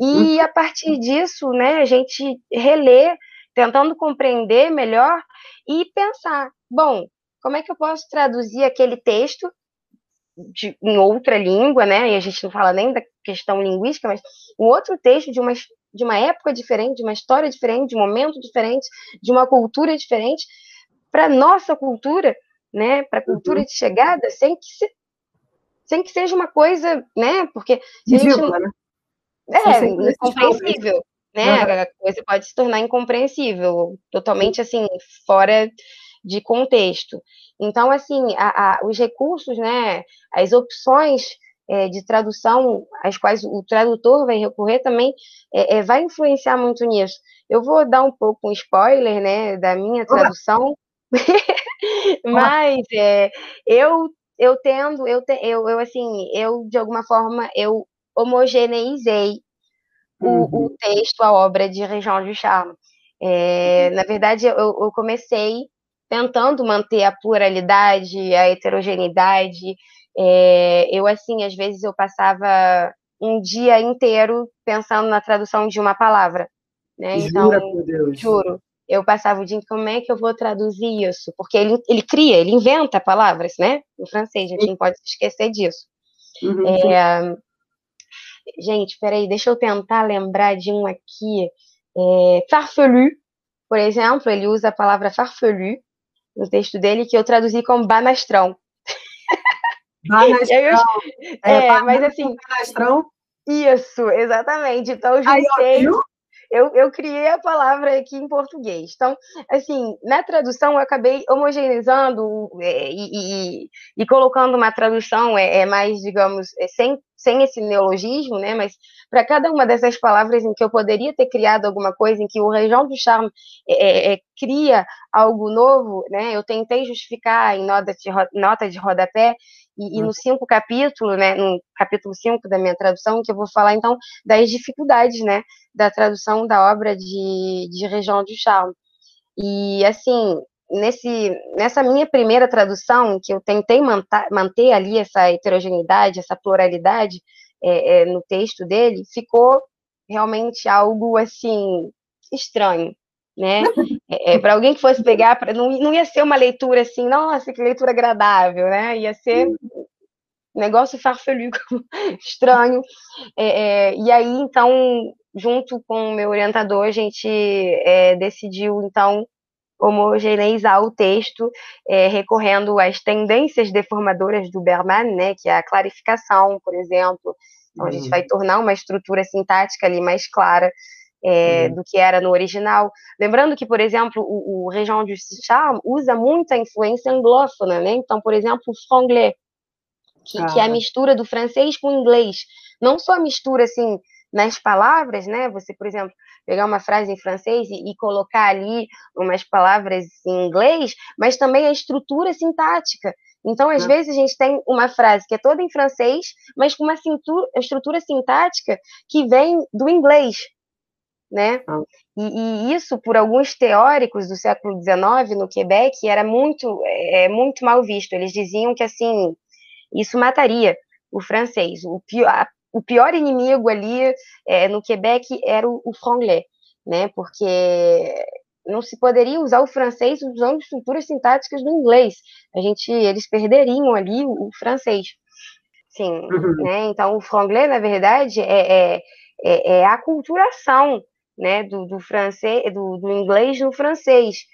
E uhum. a partir disso, né, a gente relê, tentando compreender melhor e pensar, bom, como é que eu posso traduzir aquele texto de, em outra língua, né? E a gente não fala nem da questão linguística, mas um outro texto de uma, de uma época diferente, de uma história diferente, de um momento diferente, de uma cultura diferente, para nossa cultura, né? Para a cultura uhum. de chegada, sem que se, sem que seja uma coisa, né? Porque se a gente né? é incompreensível, né? Uhum. A coisa pode se tornar incompreensível, totalmente assim fora de contexto. Então, assim, a, a, os recursos, né, as opções é, de tradução às quais o tradutor vai recorrer também é, é, vai influenciar muito nisso. Eu vou dar um pouco um spoiler, né, da minha tradução, mas é, eu eu tendo, eu, te, eu, eu assim, eu de alguma forma eu homogeneizei uhum. o, o, texto, a obra de Região de Charme. É, uhum. Na verdade, eu, eu comecei tentando manter a pluralidade, a heterogeneidade. É, eu, assim, às vezes eu passava um dia inteiro pensando na tradução de uma palavra. Né? Então, juro. Eu passava o dia, como é que eu vou traduzir isso? Porque ele, ele cria, ele inventa palavras, né? Em francês, a gente não pode esquecer disso. Uhum, é, gente, peraí, deixa eu tentar lembrar de um aqui. É, farfelu, por exemplo, ele usa a palavra farfelu, no texto dele, que eu traduzi como banastrão. Banastrão. eu, é, é mas assim. Banastrão? Isso, exatamente. Então, eu juntei. Eu, eu, criei a palavra aqui em português. Então, assim, na tradução eu acabei homogeneizando é, e, e, e, colocando uma tradução é, é mais, digamos, é, sem, sem esse neologismo, né? Mas para cada uma dessas palavras em que eu poderia ter criado alguma coisa, em que o Região do Charme é, é, é, cria algo novo, né? Eu tentei justificar em nota de, nota de rodapé e, e, no cinco capítulo, né, no capítulo 5 da minha tradução, que eu vou falar então das dificuldades, né, da tradução da obra de, de Região do Charme. E assim, nesse, nessa minha primeira tradução, que eu tentei manter, manter ali essa heterogeneidade, essa pluralidade, é, é, no texto dele, ficou realmente algo assim estranho, né? É, é para alguém que fosse pegar, pra, não, não ia ser uma leitura assim, nossa, que leitura agradável, né? Ia ser um negócio farfelu, estranho. É, é, e aí, então, junto com o meu orientador, a gente é, decidiu, então, homogeneizar o texto, é, recorrendo às tendências deformadoras do Berman, né, que é a clarificação, por exemplo. Então, a gente uhum. vai tornar uma estrutura sintática ali mais clara é, uhum. do que era no original. Lembrando que, por exemplo, o, o Région du Charme usa muita influência anglófona, né? Então, por exemplo, o franglais, que, ah. que, é a mistura do francês com o inglês. Não só a mistura, assim, nas palavras, né? Você, por exemplo, pegar uma frase em francês e, e, colocar ali umas palavras em inglês, mas também a estrutura sintática. Então, às vezes, a gente tem uma frase que é toda em francês, mas com uma cintura, estrutura sintática que vem do inglês, né? Ah. E, e, isso, por alguns teóricos do século XIX, no Quebec, era muito, é, muito mal visto. Eles diziam que, assim, isso mataria o francês. O pior, o pior inimigo ali é, no Quebec era o, o franglais, né? Porque não se poderia usar o francês usando estruturas sintáticas do inglês. A gente, eles perderiam ali o, o francês. Sim, uhum. né? Então o franglais, na verdade, é, é, é, é a aculturação, né, do, do francês, do, do inglês no francês.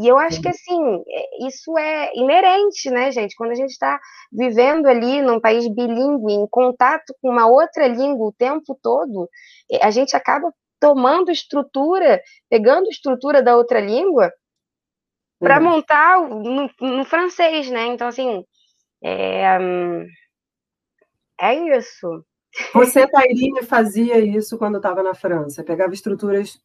E eu acho que, assim, é, isso é inerente, né, gente? Quando a gente está vivendo ali num país bilíngue, em contato com uma outra língua o tempo todo, é, a gente acaba tomando estrutura, pegando estrutura da outra língua para uhum. montar no, no, francês, né? Então, assim, é, hum, é isso. Você, Tairine, fazia isso quando estava na França? Pegava estruturas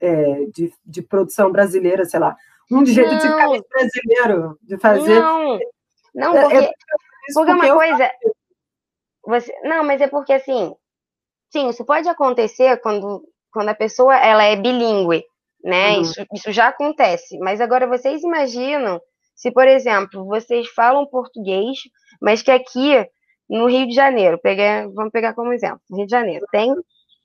é, de, de produção brasileira, sei lá, um de jeito tipicamente brasileiro de fazer. Não, não, porque, é, é porque, uma coisa. Você, não, mas é porque assim, sim, isso pode acontecer quando, quando a pessoa ela é bilíngue, né? Uhum. Isso, isso já acontece. Mas agora vocês imaginam se, por exemplo, vocês falam português, mas que aqui no Rio de Janeiro, peguei, vamos pegar como exemplo, Rio de Janeiro, tem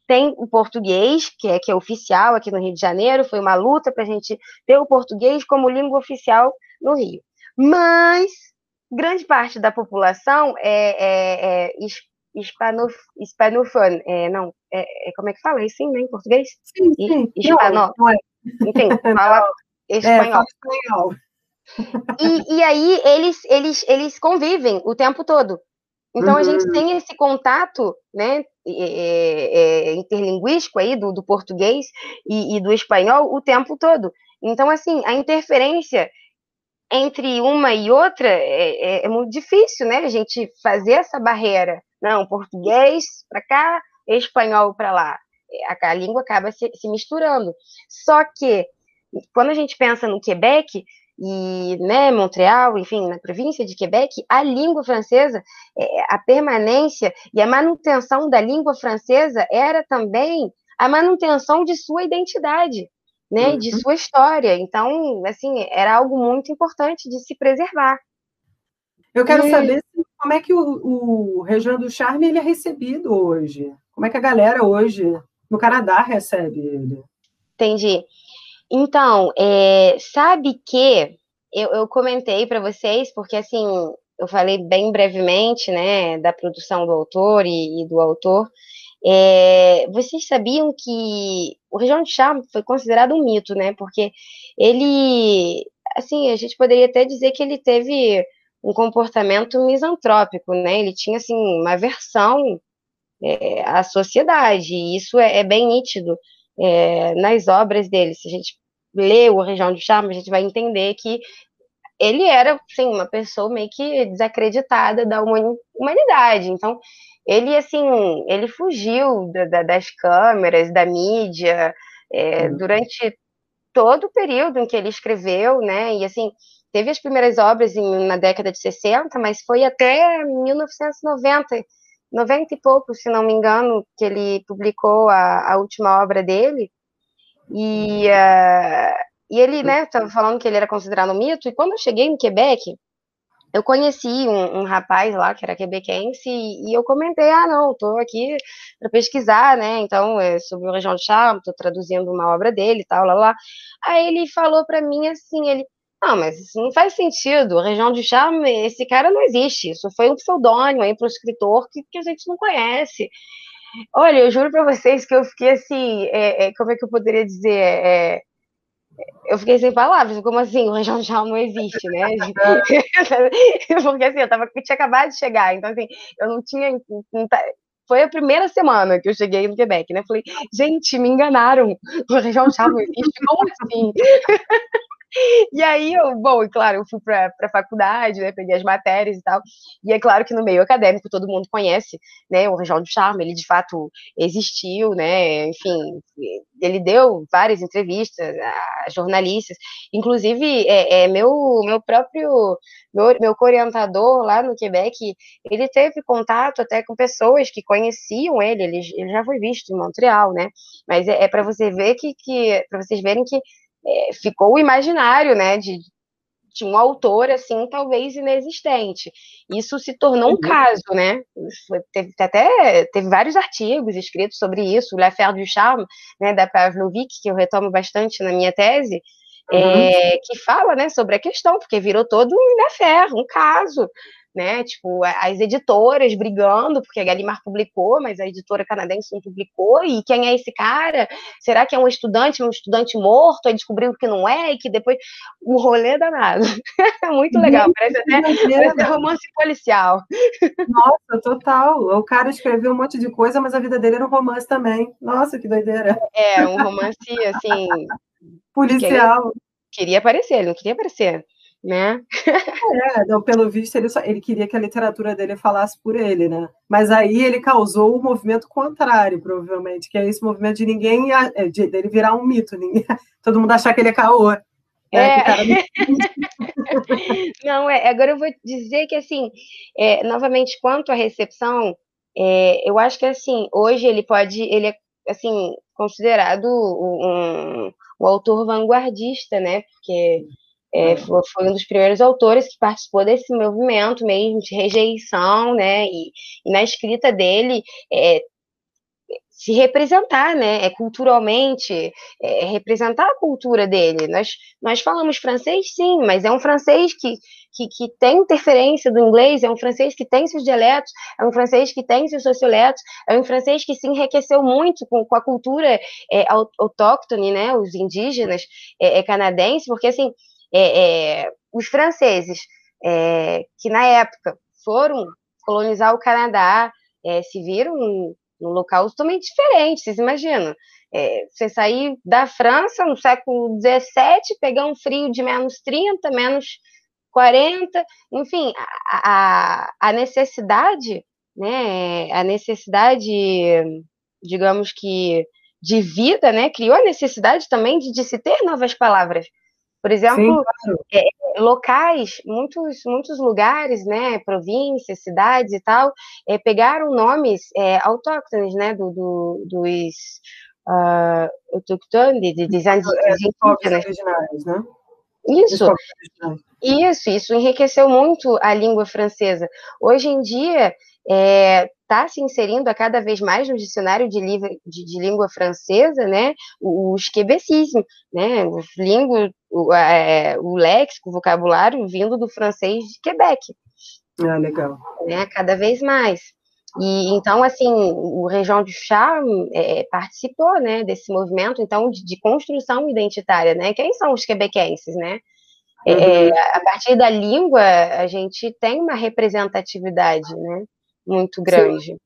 tem o português, que é, que é oficial aqui no Rio de Janeiro, foi uma luta para a gente ter o português como língua oficial no Rio. Mas grande parte da população é, é, é hispano, hispanofone, é, não, é, é, como é que fala isso né, em português? Sim, sim. Hispano, é. enfim, fala é, espanhol. espanhol. E, e aí eles, eles, eles convivem o tempo todo. Então uhum. a gente uhum. tem esse contato, né, é, é, interlinguístico aí do, do português e, e, do espanhol o tempo todo. Então assim a interferência entre uma e outra é, é, é muito difícil, né? A gente fazer essa barreira. Não, português para cá, espanhol para lá. A, a, língua acaba se, se misturando. Só que quando a gente pensa no Quebec, e né, Montreal, enfim, na província de Quebec, a língua francesa, é, a permanência e a manutenção da língua francesa era também a manutenção de sua identidade, né, uhum. de sua história. Então, assim, era algo muito importante de se preservar. Eu quero e... saber como é que o, o Região do Charme ele é recebido hoje. Como é que a galera hoje no Canadá recebe ele? Entendi. Então, é, sabe que eu, eu comentei para vocês, porque assim, eu falei bem brevemente, né, da produção do autor e, e do autor. É, vocês sabiam que o Região de Charme foi considerado um mito, né? Porque ele, assim, a gente poderia até dizer que ele teve um comportamento misantrópico, né? Ele tinha, assim, uma aversão é, à sociedade, e isso é, é bem nítido é, nas obras dele. Se a gente lê o Região do Charme, a gente vai entender que ele era, sim, uma pessoa meio que desacreditada da humanidade. Então, ele, assim, ele fugiu da, da, das câmeras, da mídia, é, uhum. durante todo o período em que ele escreveu, né? E, assim, teve as primeiras obras em, na década de 60, mas foi até 1990, 90 e pouco, se não me engano, que ele publicou a, a última obra dele. E, uh, e ele, né, estava falando que ele era considerado um mito, e quando eu cheguei no Quebec, eu conheci um, um rapaz lá que era quebequense, e, e eu comentei, ah, não, estou aqui para pesquisar, né, então, é sobre o Região de Charme, estou traduzindo uma obra dele tal, lá, lá. Aí ele falou para mim assim, ele, não, mas isso não faz sentido. A região de Charme, esse cara não existe. Isso foi um pseudônimo aí para o escritor que, que a gente não conhece. Olha, eu juro para vocês que eu fiquei assim, é, é, como é que eu poderia dizer? É, eu fiquei sem palavras, como assim, o Ranjão Tchau não existe, né? Porque assim, eu, tava, tinha acabado de chegar, então assim, eu não tinha. Não tá, foi a primeira semana que eu cheguei no Quebec, né? Falei, gente, me enganaram, o Ranjão Tchau não existe, como assim? E aí, eu, bom, e claro, eu fui para a faculdade, né, peguei as matérias e tal, e é claro que no meio acadêmico todo mundo conhece, né, o Região do Charme, ele de fato existiu, né, enfim, ele deu várias entrevistas a jornalistas, inclusive, é, é meu, meu próprio, meu, meu orientador lá no Quebec, ele teve contato até com pessoas que conheciam ele, ele, ele já foi visto em Montreal, né, mas é, é para você ver que, que para vocês verem que é, ficou o imaginário, né, de, de um autor, assim, talvez inexistente. Isso se tornou um uhum. caso, né, teve, até, teve vários artigos escritos sobre isso, L'Affaire du Charme, né, da Pavlovic, que eu retomo bastante na minha tese, é, uhum. é, que fala, né, sobre a questão, porque virou todo um affaire, um caso, né? Tipo, as editoras brigando, porque a Gallimard publicou, mas a editora canadense não publicou, e quem é esse cara? Será que é um estudante, um estudante morto? Aí descobriu que não é, e que depois. Um rolê danado. Muito legal, parece até, parece romance policial. Nossa, total. O cara escreveu um monte de coisa, mas a vida dele era um romance também. Nossa, que doideira. É, um romance, assim. policial. Queria aparecer, ele não queria aparecer né? É, não, pelo visto, ele, só, ele queria que a literatura dele falasse por ele, né? Mas aí ele causou o um movimento contrário, provavelmente, que é esse movimento de ninguém, é, de, dele virar um mito, ninguém, todo mundo achar que ele é caô. Né? É. Cara... não, é, agora eu vou dizer que, assim, é, novamente, quanto à recepção, é, eu acho que, assim, hoje ele pode, ele é, assim, considerado um, um autor vanguardista, né? Porque é, foi, foi, um dos primeiros autores que participou desse movimento mesmo de rejeição, né? E, e na escrita dele é, se representar, né? É, culturalmente, é, representar a cultura dele. Nós, nós falamos francês, sim, mas é um francês que, que, que, tem interferência do inglês, é um francês que tem seus dialetos, é um francês que tem seus socioletos, é um francês que se enriqueceu muito com, com a cultura é, autóctone, né? Os indígenas é, é canadenses, porque assim é, é, os franceses, é, que na época foram colonizar o Canadá, é, se viram num, num, local totalmente diferente, vocês imaginam? É, você sair da França no século XVII, pegar um frio de menos 30, menos 40, enfim, a, a, a necessidade, né, a necessidade, digamos que de vida, né, criou a necessidade também de, de se ter novas palavras. Por exemplo, Sim, claro. é, locais, muitos, muitos lugares, né, províncias, cidades e tal, é, pegaram nomes é, autóctones, né, do, do, dos uh, autoctones, de, de, de, originários, né? Isso, isso, isso enriqueceu muito a língua francesa. Hoje em dia, é, está se inserindo a cada vez mais no dicionário de, de, de língua francesa, né, o, esquebecismo, né, o, o, é, o léxico, o vocabulário vindo do francês de Quebec. Ah, legal. Né, cada vez mais. E então, assim, o Região de Charme é, participou, né, desse movimento, então, de, de, construção identitária, né? Quem são os quebequenses, né? É, uhum. A partir da língua, a gente tem uma representatividade, né? Muito grande. Sim.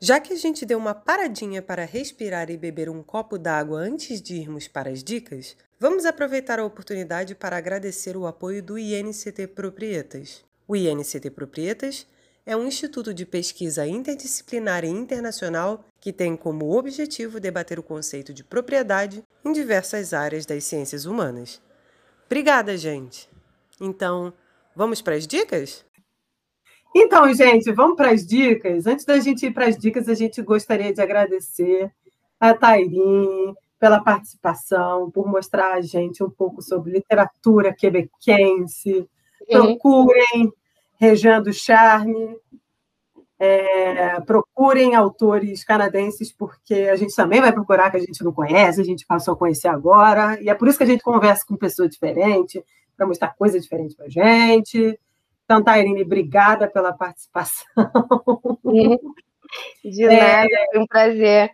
Já que a gente deu uma paradinha para respirar e beber um copo d'água antes de irmos para as dicas, vamos aproveitar a oportunidade para agradecer o apoio do INCT Proprietas. O INCT Proprietas é um instituto de pesquisa interdisciplinar e internacional que tem como objetivo debater o conceito de propriedade em diversas áreas das ciências humanas. Obrigada, gente! Então, vamos para as dicas? Então, gente, vamos para as dicas. Antes da gente ir para as dicas, a gente gostaria de agradecer a Tairine pela participação, por mostrar a gente um pouco sobre literatura quebequense. Uhum. Procurem Região do Charme, é, procurem autores canadenses, porque a gente também vai procurar que a gente não conhece, a gente passou a conhecer agora, e é por isso que a gente conversa com pessoas diferentes, para mostrar coisa diferente para a gente. Então, Tairine, obrigada pela participação. De nada, é, foi um prazer.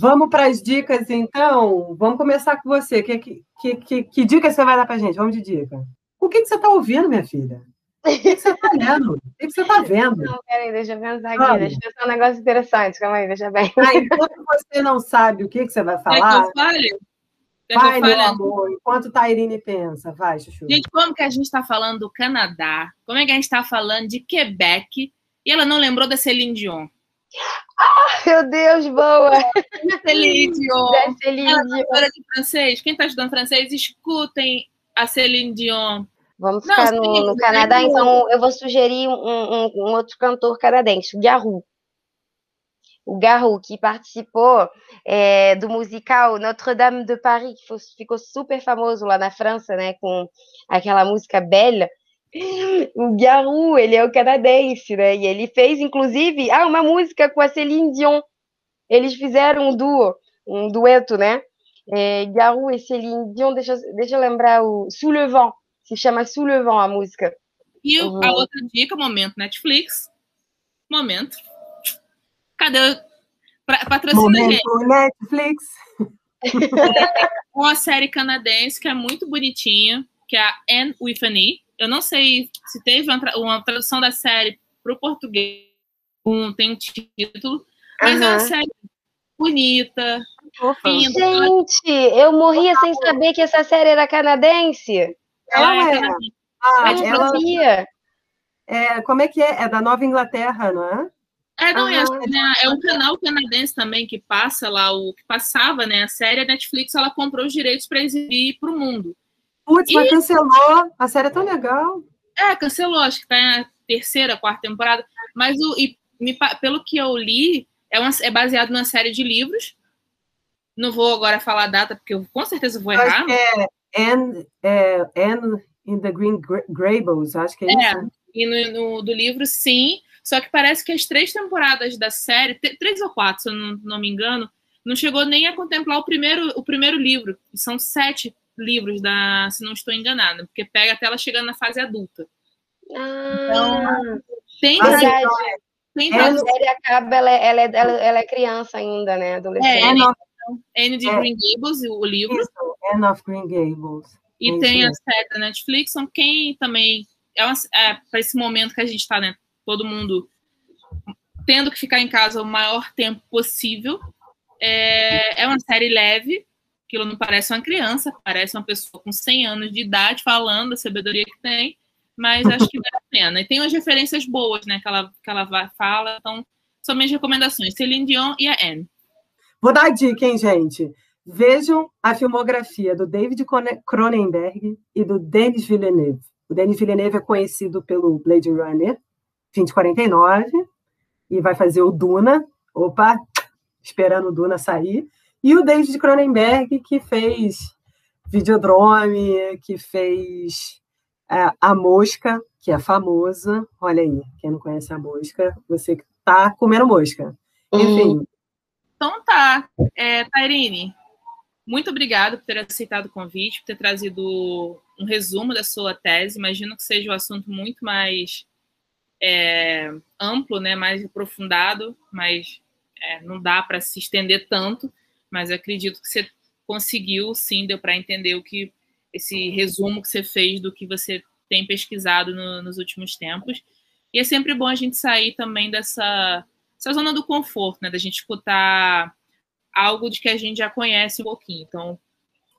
Vamos para as dicas, então. Vamos começar com você. Que, que, que, que dica você vai dar para a gente? Vamos de dica. O que, que você está ouvindo, minha filha? O que, que você está lendo? O que, que você está vendo? Não, peraí, deixa eu pensar aqui. Vamos. Deixa eu pensar um negócio interessante. Calma aí, deixa bem. Ah, enquanto você não sabe o que, que você vai falar... É que eu fale? Vai, meu amor, enquanto Tairine pensa. Vai, Chuchu. Gente, como que a gente está falando do Canadá? Como é que a gente está falando de Quebec? E ela não lembrou da Celine Dion. Ah, meu Deus, boa! Celine Dion. Da Celine ela Dion. de francês. Quem está estudando francês, escutem a Celine Dion. Vamos ficar não, no, no, Canadá, então eu vou sugerir um, um, um outro cantor canadense, o Garou o Garou, que participou é, do musical Notre-Dame de Paris, que ficou super famoso lá na França, né, com aquela música Belle. O Garou, ele é o canadense, né, e ele fez, inclusive, ah, uma música com a Céline Dion. Eles fizeram um duo, um dueto, né, é, Garou e Céline Dion, deixa, deixa eu lembrar o Sous le Vent, se chama Sous le Vent a música. E uhum. a outra dica, momento Netflix, momento Cadê? Patrocina Momento gente. Netflix. Uma série canadense que é muito bonitinha, que é a Anne with an E. Eu não sei se teve uma, uma tradução da série para o português, um, tem um título, mas é uma série bonita, fofinha. Gente, eu morria sem saber que essa série era canadense. Ela é, é canadense. Ah, é ela... É, como é que é? É da Nova Inglaterra, não é? É, não, é, né, é, um canal canadense também que passa lá, o que passava, né? A série, a Netflix, ela comprou os direitos para exibir para o mundo. Putz, e... mas cancelou. A série é tão legal. É, cancelou, acho que tá na terceira, quarta temporada. Mas o, e, me, pelo que eu li, é, uma, é baseado numa série de livros. Não vou agora falar a data, porque eu com certeza vou errar. É Anne, é, Anne in the Green Gables, acho que é, é isso. E no, no, do livro, sim. Só que parece que as três temporadas da série, três ou quatro, se eu não, não me engano, não chegou nem a contemplar o primeiro, o primeiro livro. E são sete livros, da, se não estou enganada, porque pega até ela chegando na fase adulta. Ah, então, tem verdade. Tem é, a série acaba, ela, é, ela, é, ela, ela, é criança ainda, né? Adolescente. É, Anne, Anne de é. Green Gables, o livro. Isso, Anne of Green Gables. E é tem a série da Netflix, são quem também. É, é para esse momento que a gente está, né? Todo mundo tendo que ficar em casa o maior tempo possível. É, é uma série leve, aquilo não parece uma criança, parece uma pessoa com 100 anos de idade falando a sabedoria que tem, mas acho que vale a pena. E tem umas referências boas, né, que ela, que ela fala, então são minhas recomendações, Celine Dion e a Anne. Vou dar a dica, hein, gente? Vejam a filmografia do David Cronenberg e do Denis Villeneuve. O Denis Villeneuve é conhecido pelo Blade Runner, 2049, e vai fazer o Duna. Opa, esperando o Duna sair. E o David Cronenberg, que fez Videodrome, que fez é, A Mosca, que é famosa. Olha aí, quem não conhece a mosca, você que tá comendo mosca. Enfim. Então tá. É, Tairine, muito obrigada por ter aceitado o convite, por ter trazido um resumo da sua tese. Imagino que seja um assunto muito mais é, amplo, né, mais aprofundado, mas é, não dá para se estender tanto, mas acredito que você conseguiu, sim, deu para entender o que esse resumo que você fez do que você tem pesquisado no, nos últimos tempos. E é sempre bom a gente sair também dessa, dessa zona do conforto, né, da gente escutar algo de que a gente já conhece um pouquinho. Então,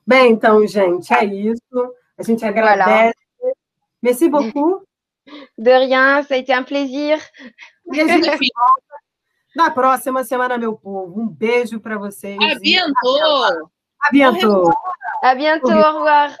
bem, então, gente, é isso. A gente agradece. Merci beaucoup. De rien, ça a été un plaisir. Na próxima semana, meu povo. Um beijo para vocês. A bientôt. A bientôt. A bientôt. Au revoir.